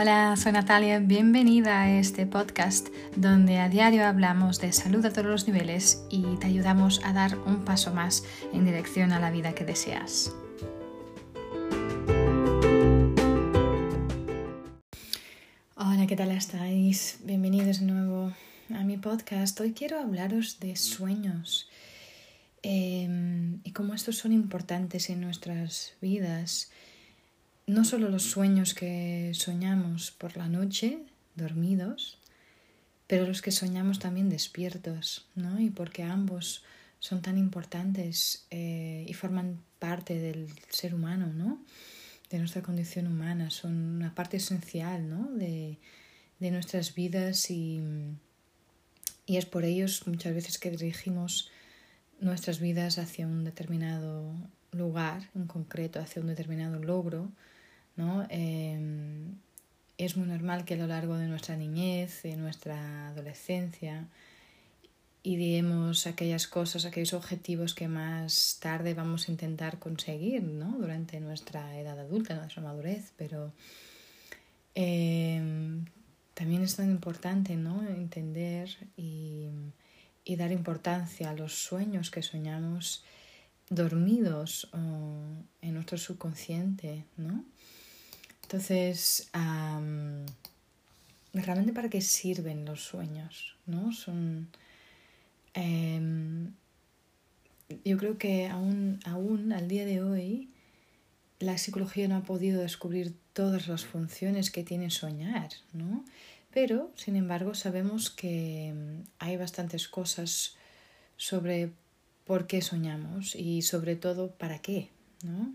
Hola, soy Natalia, bienvenida a este podcast donde a diario hablamos de salud a todos los niveles y te ayudamos a dar un paso más en dirección a la vida que deseas. Hola, ¿qué tal estáis? Bienvenidos de nuevo a mi podcast. Hoy quiero hablaros de sueños em, y cómo estos son importantes en nuestras vidas no solo los sueños que soñamos por la noche, dormidos, pero los que soñamos también despiertos, ¿no? Y porque ambos son tan importantes eh, y forman parte del ser humano, ¿no? De nuestra condición humana, son una parte esencial, ¿no? De, de nuestras vidas y, y es por ellos muchas veces que dirigimos nuestras vidas hacia un determinado lugar en concreto, hacia un determinado logro, ¿no? Em, es muy normal que a lo largo de nuestra niñez, de nuestra adolescencia, ideemos aquellas cosas, aquellos objetivos que más tarde vamos a intentar conseguir ¿no? durante nuestra edad adulta, nuestra madurez, pero em, también es tan importante ¿no? entender y, y, dar importancia a los sueños que soñamos dormidos en nuestro subconsciente, ¿no? Entonces, realmente para qué sirven los sueños, ¿no? Son. Em, yo creo que aún, aún al día de hoy la psicología no ha podido descubrir todas las funciones que tiene soñar, ¿no? Pero, sin embargo, sabemos que em, hay bastantes cosas sobre por qué soñamos y sobre todo para qué, ¿no?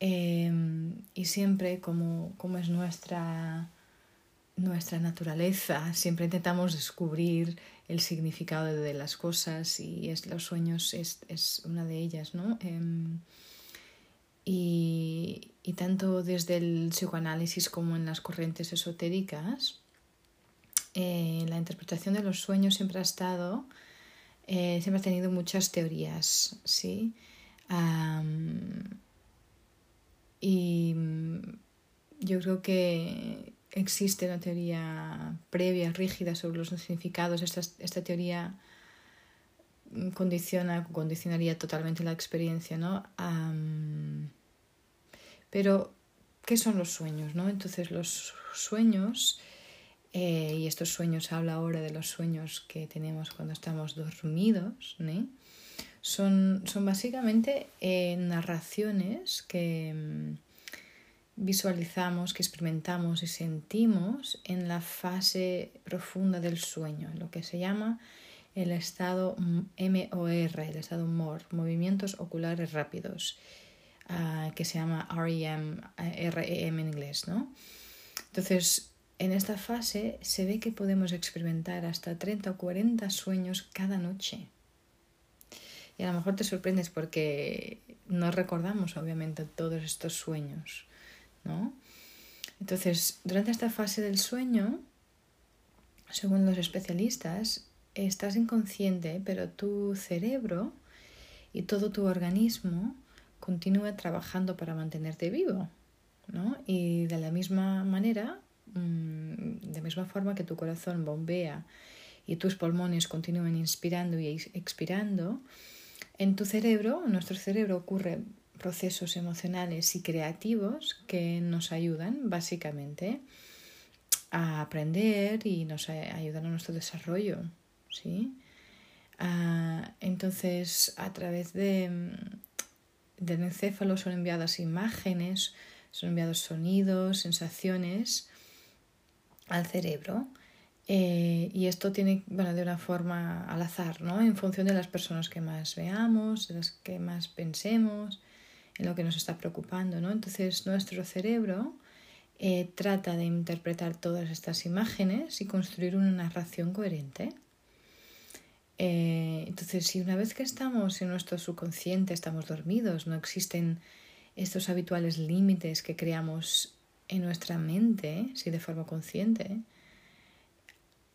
Em, y siempre, como, como es nuestra, nuestra naturaleza, siempre intentamos descubrir el significado de las cosas y es, los sueños es, es una de ellas, ¿no? Em, y, y, tanto desde el psicoanálisis como en las corrientes esotéricas, eh, la interpretación de los sueños siempre ha estado, eh, siempre ha tenido muchas teorías, ¿sí? Y mm, yo creo que existe una teoría previa, rígida sobre los significados. Esta, esta teoría condiciona, condicionaría totalmente la experiencia, ¿no? pero, ¿qué son los sueños, no? Entonces, los sueños, eh, y estos sueños, habla ahora de los sueños que tenemos cuando estamos dormidos, ¿no? Son, son básicamente eh, narraciones que mm, visualizamos, que experimentamos y sentimos en la fase profunda del sueño, lo que se llama el estado MOR, el estado MOR, movimientos oculares rápidos, ah, que se llama REM, REM en inglés, ¿no? Entonces, en esta fase se ve que podemos experimentar hasta 30 o 40 sueños cada noche. Y a lo mejor te sorprendes porque no recordamos obviamente todos estos sueños, ¿no? Entonces, durante esta fase del sueño, según los especialistas, estás inconsciente, pero tu cerebro y todo tu organismo continúa trabajando para mantenerte vivo, ¿no? Y de la misma manera, mm, de misma forma que tu corazón bombea y tus pulmones continúan inspirando y expirando, en tu cerebro, en nuestro cerebro, ocurren procesos emocionales y creativos que nos ayudan básicamente a aprender y nos ayudan a nuestro desarrollo. ¿sí? Ah, entonces, a través de, del encéfalo son enviadas imágenes, son enviados sonidos, sensaciones al cerebro eh, y esto tiene, bueno, de una forma al azar, ¿no? En función de las personas que más veamos, de las que más pensemos, en lo que nos está preocupando, ¿no? Entonces nuestro cerebro eh, trata de interpretar todas estas imágenes y construir una narración coherente. Eh, entonces, si una vez que estamos en nuestro subconsciente, estamos dormidos, no existen estos habituales límites que creamos en nuestra mente, si de forma consciente,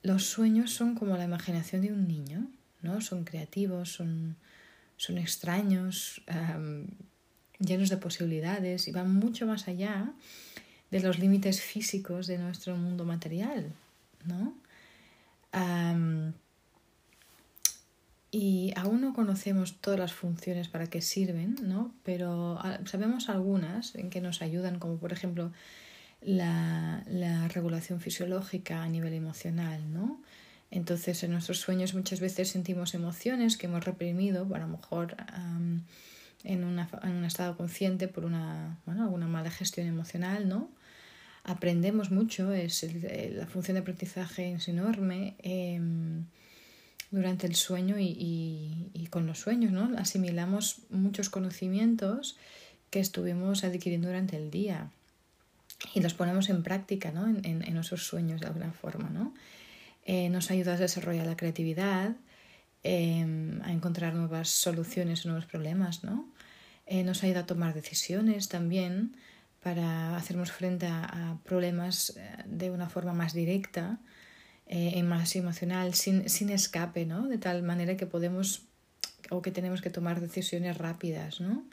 los sueños son como la imaginación de un niño, ¿no? Son creativos, son, son extraños, llenos de posibilidades y van mucho más allá de los límites físicos de nuestro mundo material, ¿no? y aún no conocemos todas las funciones para que sirven, ¿no? Pero ah, sabemos algunas en que nos ayudan, como por ejemplo la, la regulación fisiológica a nivel emocional, ¿no? Entonces, en nuestros sueños muchas veces sentimos emociones que hemos reprimido, a lo mejor en, una, en, un estado consciente por una, bueno, alguna mala gestión emocional, ¿no? Aprendemos mucho, es la función de aprendizaje es enorme em, durante el sueño y, y, con los sueños, ¿no? Asimilamos muchos conocimientos que estuvimos adquiriendo durante el día y los ponemos en práctica, ¿no? En, en, en nuestros sueños de alguna forma, ¿no? Eh, nos ayuda a desarrollar la creatividad, em, a encontrar nuevas soluciones a nuevos problemas, ¿no? Eh, nos ayuda a tomar decisiones también para hacernos frente a, problemas eh, de una forma más directa y más emocional, sin, sin escape, ¿no? De tal manera que podemos o que tenemos que tomar decisiones rápidas, ¿no?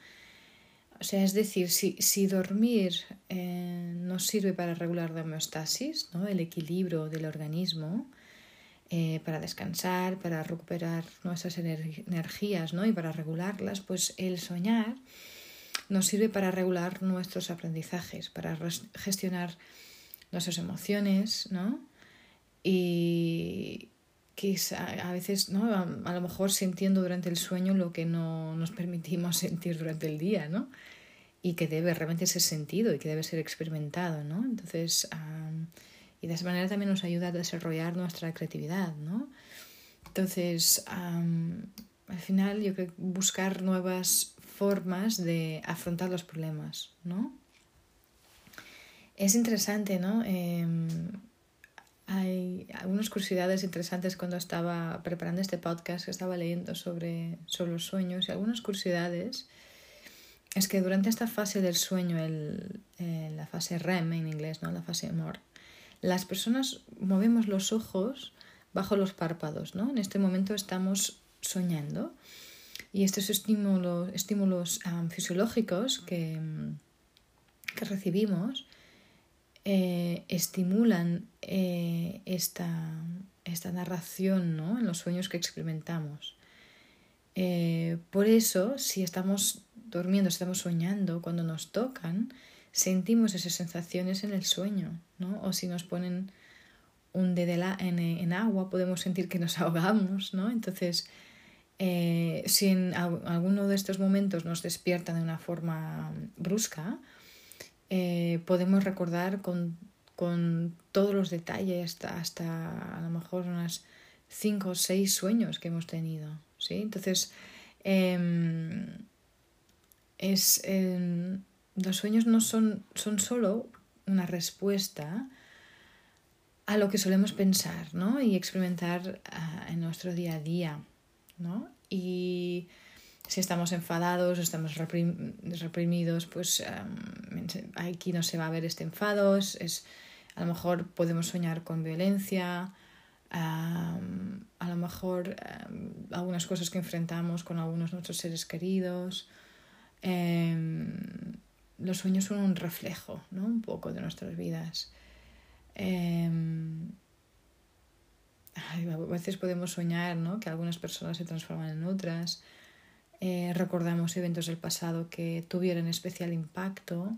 O sea, es decir, si, si dormir nos sirve para regular la homeostasis, ¿no? el equilibrio del organismo, eh, para descansar, para recuperar nuestras energías ¿no? y para regularlas, pues el soñar nos sirve para regular nuestros aprendizajes, para gestionar nuestras emociones, ¿no? Y quizá a veces, ¿no? A, lo mejor sintiendo durante el sueño lo que no nos permitimos sentir durante el día, ¿no? Y que debe realmente ser sentido y que debe ser experimentado, ¿no? Entonces, y de esa manera también nos ayuda a desarrollar nuestra creatividad, ¿no? Entonces, al final yo creo que buscar nuevas formas de afrontar los problemas, ¿no? Es interesante, ¿no? Em, hay algunas curiosidades interesantes cuando estaba preparando este podcast, que estaba leyendo sobre, sobre los sueños, y algunas curiosidades es que durante esta fase del sueño, eh, la fase REM en inglés, ¿no? la fase MOR, las personas movemos los ojos bajo los párpados, ¿no? En este momento estamos soñando y estos estímulos, estímulos fisiológicos que, que recibimos eh, estimulan eh, esta, esta, narración ¿no? en los sueños que experimentamos. Eh, por eso, si estamos durmiendo, estamos soñando, cuando nos tocan, sentimos esas sensaciones en el sueño, ¿no? O si nos ponen un dedo en, en agua, podemos sentir que nos ahogamos, ¿no? Entonces, eh, si en alguno de estos momentos nos despiertan de una forma brusca, eh, podemos recordar con, con, todos los detalles hasta, hasta, a lo mejor unas cinco o seis sueños que hemos tenido, ¿sí? Entonces, em, es... Em, los sueños no son, son solo una respuesta a lo que solemos pensar ¿no? y experimentar ah, en nuestro día a día. ¿no? Y si estamos enfadados o estamos reprimidos, pues aquí no se va a ver este enfado. Es, a lo mejor podemos soñar con violencia, a lo mejor algunas cosas que enfrentamos con algunos de nuestros seres queridos. Em, los sueños son un reflejo, ¿no? Un poco de nuestras vidas. Em, a veces podemos soñar, ¿no? Que algunas personas se transforman en otras. Eh, recordamos eventos del pasado que tuvieron especial impacto.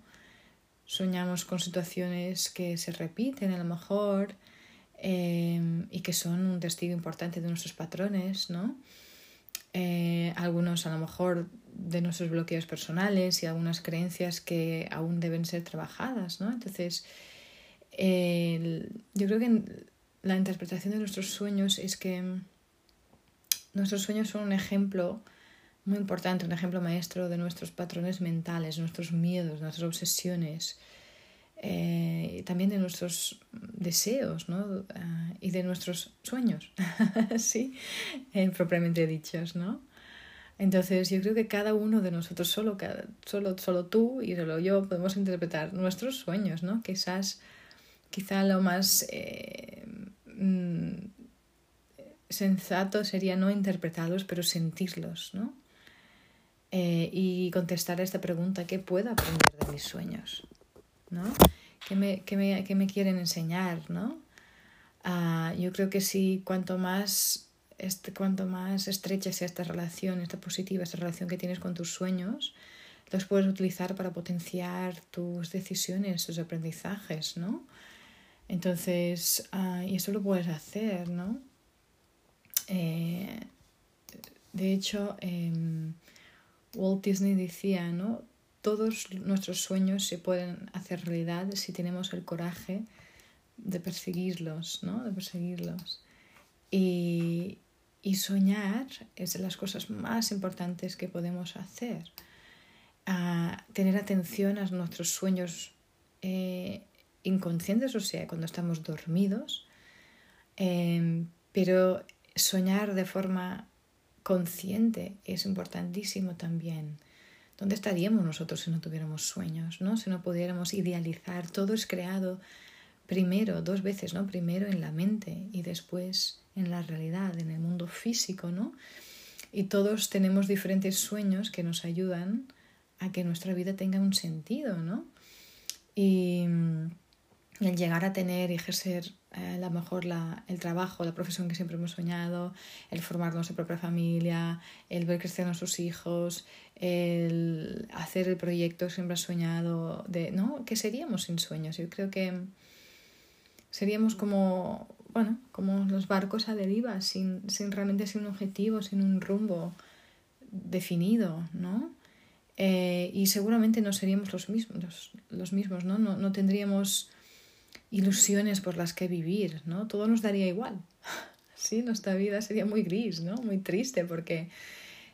Soñamos con situaciones que se repiten a lo mejor em, y que son un testigo importante de nuestros patrones, ¿no? Eh, algunos a lo mejor de nuestros bloqueos personales y algunas creencias que aún deben ser trabajadas, ¿no? Entonces, yo creo que la interpretación de nuestros sueños es que nuestros sueños son un ejemplo muy importante, un ejemplo maestro de nuestros patrones mentales, nuestros miedos, nuestras obsesiones, eh, también de nuestros deseos ¿no? Ah, y de nuestros sueños, sí, eh, propiamente dichos, ¿no? Entonces yo creo que cada uno de nosotros, solo, solo, solo tú y solo yo, podemos interpretar nuestros sueños, ¿no? Quizás, quizá lo más eh, mm, sensato sería no interpretarlos, pero sentirlos, ¿no? y contestar a esta pregunta, ¿qué puedo aprender de mis sueños? ¿No? ¿Qué me, qué me, qué me quieren enseñar, no? Ah, yo creo que sí, cuanto más, este, cuanto más estrecha sea esta relación, esta positiva, esta relación que tienes con tus sueños, los puedes utilizar para potenciar tus decisiones, tus aprendizajes, ¿no? Entonces, ah, y eso lo puedes hacer, ¿no? Eh, de hecho, em, Walt Disney decía, ¿no? Todos nuestros sueños se pueden hacer realidad si tenemos el coraje de perseguirlos, ¿no? De perseguirlos. Y, y soñar es de las cosas más importantes que podemos hacer. A tener atención a nuestros sueños eh, inconscientes, o sea, cuando estamos dormidos, em, pero soñar de forma consciente es importantísimo también. ¿Dónde estaríamos nosotros si no tuviéramos sueños? ¿no? Si no pudiéramos idealizar, todo es creado primero, dos veces, ¿no? Primero en la mente y después en la realidad, en el mundo físico, ¿no? Y todos tenemos diferentes sueños que nos ayudan a que nuestra vida tenga un sentido, ¿no? Y el llegar a tener y ejercer a lo mejor la, el trabajo, la profesión que siempre hemos soñado, el formar nuestra propia familia, el ver crecer a nuestros hijos, el hacer el proyecto que siempre has soñado, de, ¿no? ¿Qué seríamos sin sueños? Yo creo que seríamos como, bueno, como los barcos a deriva, sin, sin realmente sin un objetivo, sin un rumbo definido, ¿no? Eh, y seguramente no seríamos los mismos, los, mismos ¿no? ¿no? No tendríamos ilusiones por las que vivir, ¿no? Todo nos daría igual. Sí, nuestra vida sería muy gris, ¿no? Muy triste porque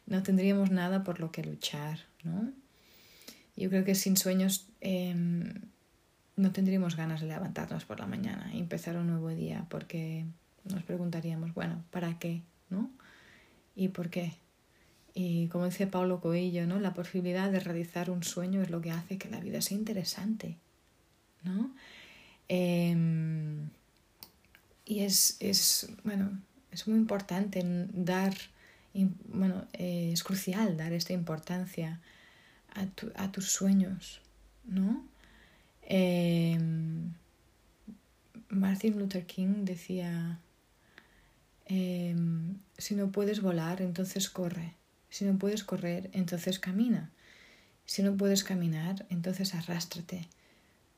no tendríamos nada por lo que luchar, ¿no? Yo creo que sin sueños em, no tendríamos ganas de levantarnos por la mañana y empezar un nuevo día porque nos preguntaríamos, bueno, ¿para qué? ¿No? ¿Y por qué? Y como dice Paulo Coelho, ¿no? La posibilidad de realizar un sueño es lo que hace que la vida sea interesante, ¿no? Em, y es, es, bueno, es muy importante dar, bueno, eh, es crucial dar esta importancia a, a tus sueños, ¿no? Em, Martin Luther King decía, em, si no puedes volar, entonces corre. Si no puedes correr, entonces camina. Si no puedes caminar, entonces arrástrate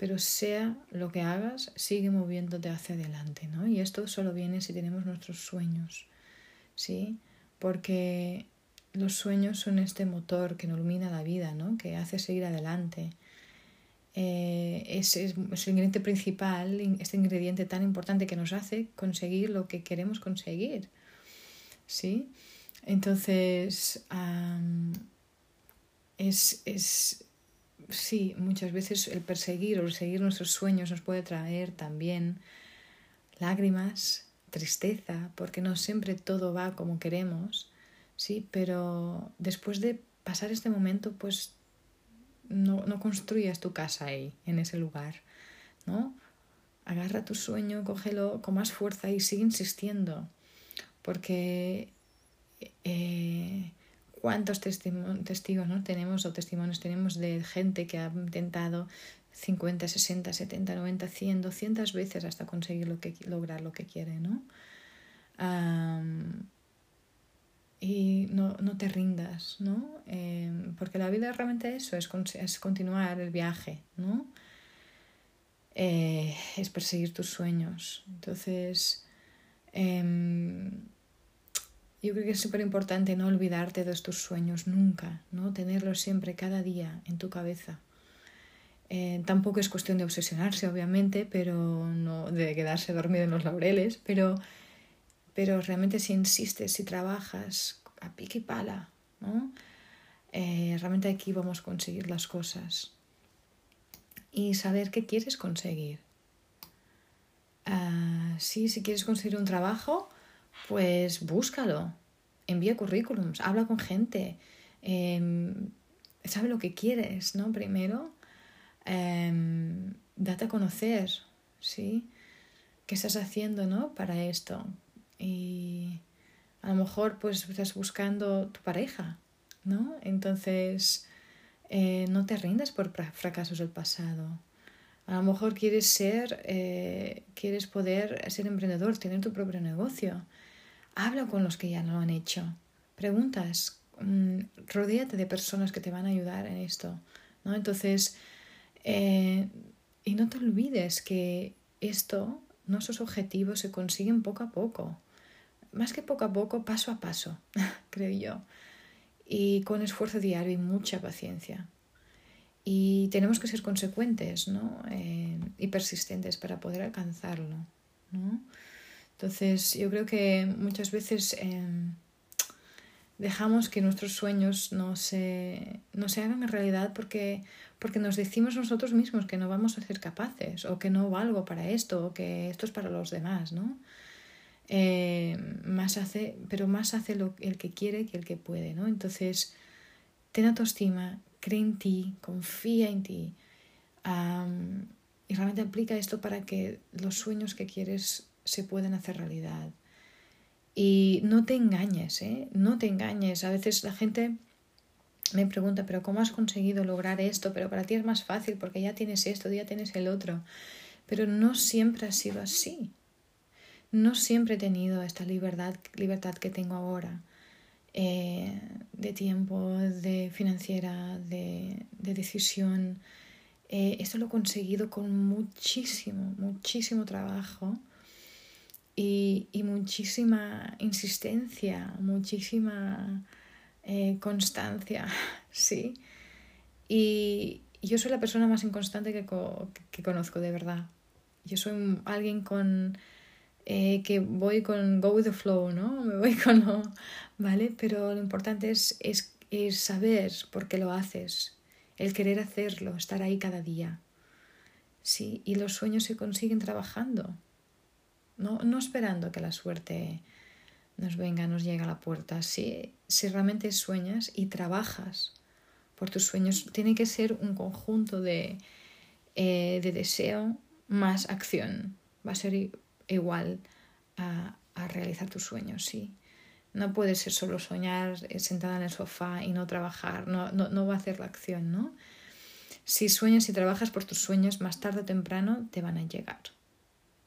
pero sea lo que hagas, sigue moviéndote hacia adelante, ¿no? Y esto solo viene si tenemos nuestros sueños, ¿sí? Porque los sueños son este motor que nos ilumina la vida, ¿no? Que hace seguir adelante. Eh, es, el ingrediente principal, este ingrediente tan importante que nos hace conseguir lo que queremos conseguir, ¿sí? Entonces, es, es sí, muchas veces el perseguir o el seguir nuestros sueños nos puede traer también lágrimas, tristeza, porque no siempre todo va como queremos, sí, pero después de pasar este momento, pues no, no construyas tu casa ahí, en ese lugar, ¿no? Agarra tu sueño, cógelo con más fuerza y sigue insistiendo, porque eh, cuántos testigos ¿no? tenemos o testimonios tenemos de gente que ha intentado 50, 60, 70, 90, 100, 200 veces hasta conseguir lo que, lograr lo que quiere, ¿no? y no, no, te rindas, ¿no? Em, porque la vida realmente eso, es, es continuar el viaje, ¿no? Eh, es perseguir tus sueños. Entonces, eh, yo creo que es súper importante no olvidarte de tus sueños nunca, ¿no? Tenerlos siempre, cada día, en tu cabeza. Eh, tampoco es cuestión de obsesionarse, obviamente, pero no de quedarse dormido en los laureles, pero, pero realmente si insistes, si trabajas a pique y pala, ¿no? Eh, realmente aquí vamos a conseguir las cosas. Y saber qué quieres conseguir. Uh, sí, si quieres conseguir un trabajo, pues búscalo, envía currículums, habla con gente, em, sabe lo que quieres, ¿no? Primero, em, date a conocer, ¿sí? ¿Qué estás haciendo, ¿no? Para esto. Y a lo mejor, pues, estás buscando tu pareja, ¿no? Entonces, eh, no te rindas por fracasos del pasado. A lo mejor quieres ser, eh, quieres poder ser emprendedor, tener tu propio negocio. Habla con los que ya lo han hecho. Preguntas. Mm, rodéate de personas que te van a ayudar en esto. ¿no? Entonces, eh, y no te olvides que esto, nuestros objetivos se consiguen poco a poco. Más que poco a poco, paso a paso, creo yo. Y con esfuerzo diario y mucha paciencia. Y tenemos que ser consecuentes ¿no? Eh, y persistentes para poder alcanzarlo. ¿no? Entonces, yo creo que muchas veces em, dejamos que nuestros sueños no se, no se hagan en realidad porque, porque nos decimos nosotros mismos que no vamos a ser capaces o que no valgo para esto o que esto es para los demás, ¿no? Eh, más hace, pero más hace lo, el que quiere que el que puede, ¿no? Entonces, ten autoestima, cree en ti, confía en ti y realmente aplica esto para que los sueños que quieres se puedan hacer realidad. Y no te engañes, ¿eh? No te engañes. A veces la gente me pregunta, pero ¿cómo has conseguido lograr esto? Pero para ti es más fácil porque ya tienes esto, ya tienes el otro. Pero no siempre ha sido así. No siempre he tenido esta libertad, libertad que tengo ahora. Eh, de tiempo, de financiera, de, de decisión. Eh, esto lo he conseguido con muchísimo, muchísimo trabajo y, y muchísima insistencia, muchísima eh, constancia, ¿sí? Y yo soy la persona más inconstante que, que conozco, de verdad. Yo soy alguien con... Eh, que voy con go with the flow, ¿no? Me voy con lo... ¿Vale? Pero lo importante es, es, es saber por qué lo haces, el querer hacerlo, estar ahí cada día. Sí, y los sueños se consiguen trabajando no, no esperando que la suerte nos venga, nos llegue a la puerta. Si, si realmente sueñas y trabajas por tus sueños, tiene que ser un conjunto de, eh, de deseo más acción. Va a ser igual a, a realizar tus sueños, sí. No puede ser solo soñar eh, sentada en el sofá y no trabajar, no, no, no va a hacer la acción, ¿no? Si sueñas y trabajas por tus sueños, más tarde o temprano te van a llegar.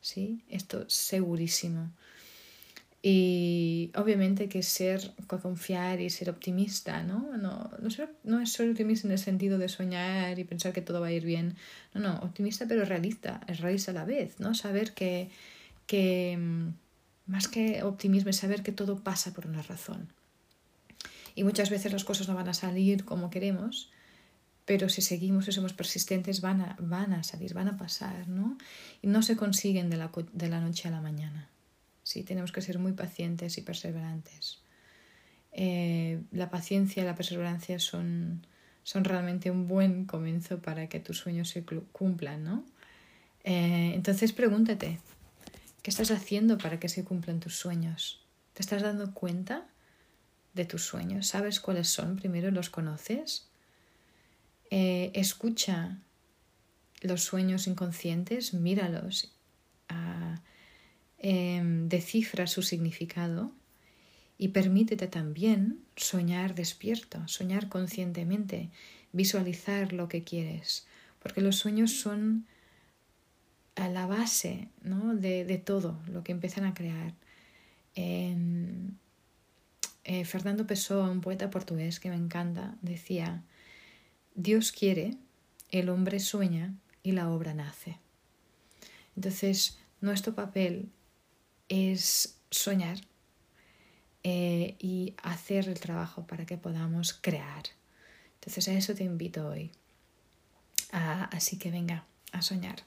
¿Sí? Esto segurísimo. Y obviamente que ser, confiar y ser optimista, ¿no? No, no, es ser optimista en el sentido de soñar y pensar que todo va a ir bien. No, no, optimista pero realista, es realista a la vez, ¿no? Saber que, que mm, más que optimismo es saber que todo pasa por una razón. Y muchas veces las cosas no van a salir como queremos, pero si seguimos y somos persistentes van a, van a salir, van a pasar, ¿no? Y no se consiguen de la, de la noche a la mañana. Sí, tenemos que ser muy pacientes y perseverantes. Eh, la paciencia y la perseverancia son, son realmente un buen comienzo para que tus sueños se cumplan, ¿no? Eh, entonces pregúntate, ¿qué estás haciendo para que se cumplan tus sueños? ¿Te estás dando cuenta de tus sueños? ¿Sabes cuáles son? Primero los conoces eh, escucha los sueños inconscientes, míralos, uh, descifra su significado y permítete también soñar despierto, soñar conscientemente, visualizar lo que quieres, porque los sueños son a la base ¿no? de, todo lo que empiezan a crear. Em, eh, Fernando Pessoa, un poeta portugués que me encanta, decía, Dios quiere, el hombre sueña y la obra nace. Entonces, nuestro papel es soñar eh, y hacer el trabajo para que podamos crear. Entonces, a eso te invito hoy. Ah, así que venga, a soñar.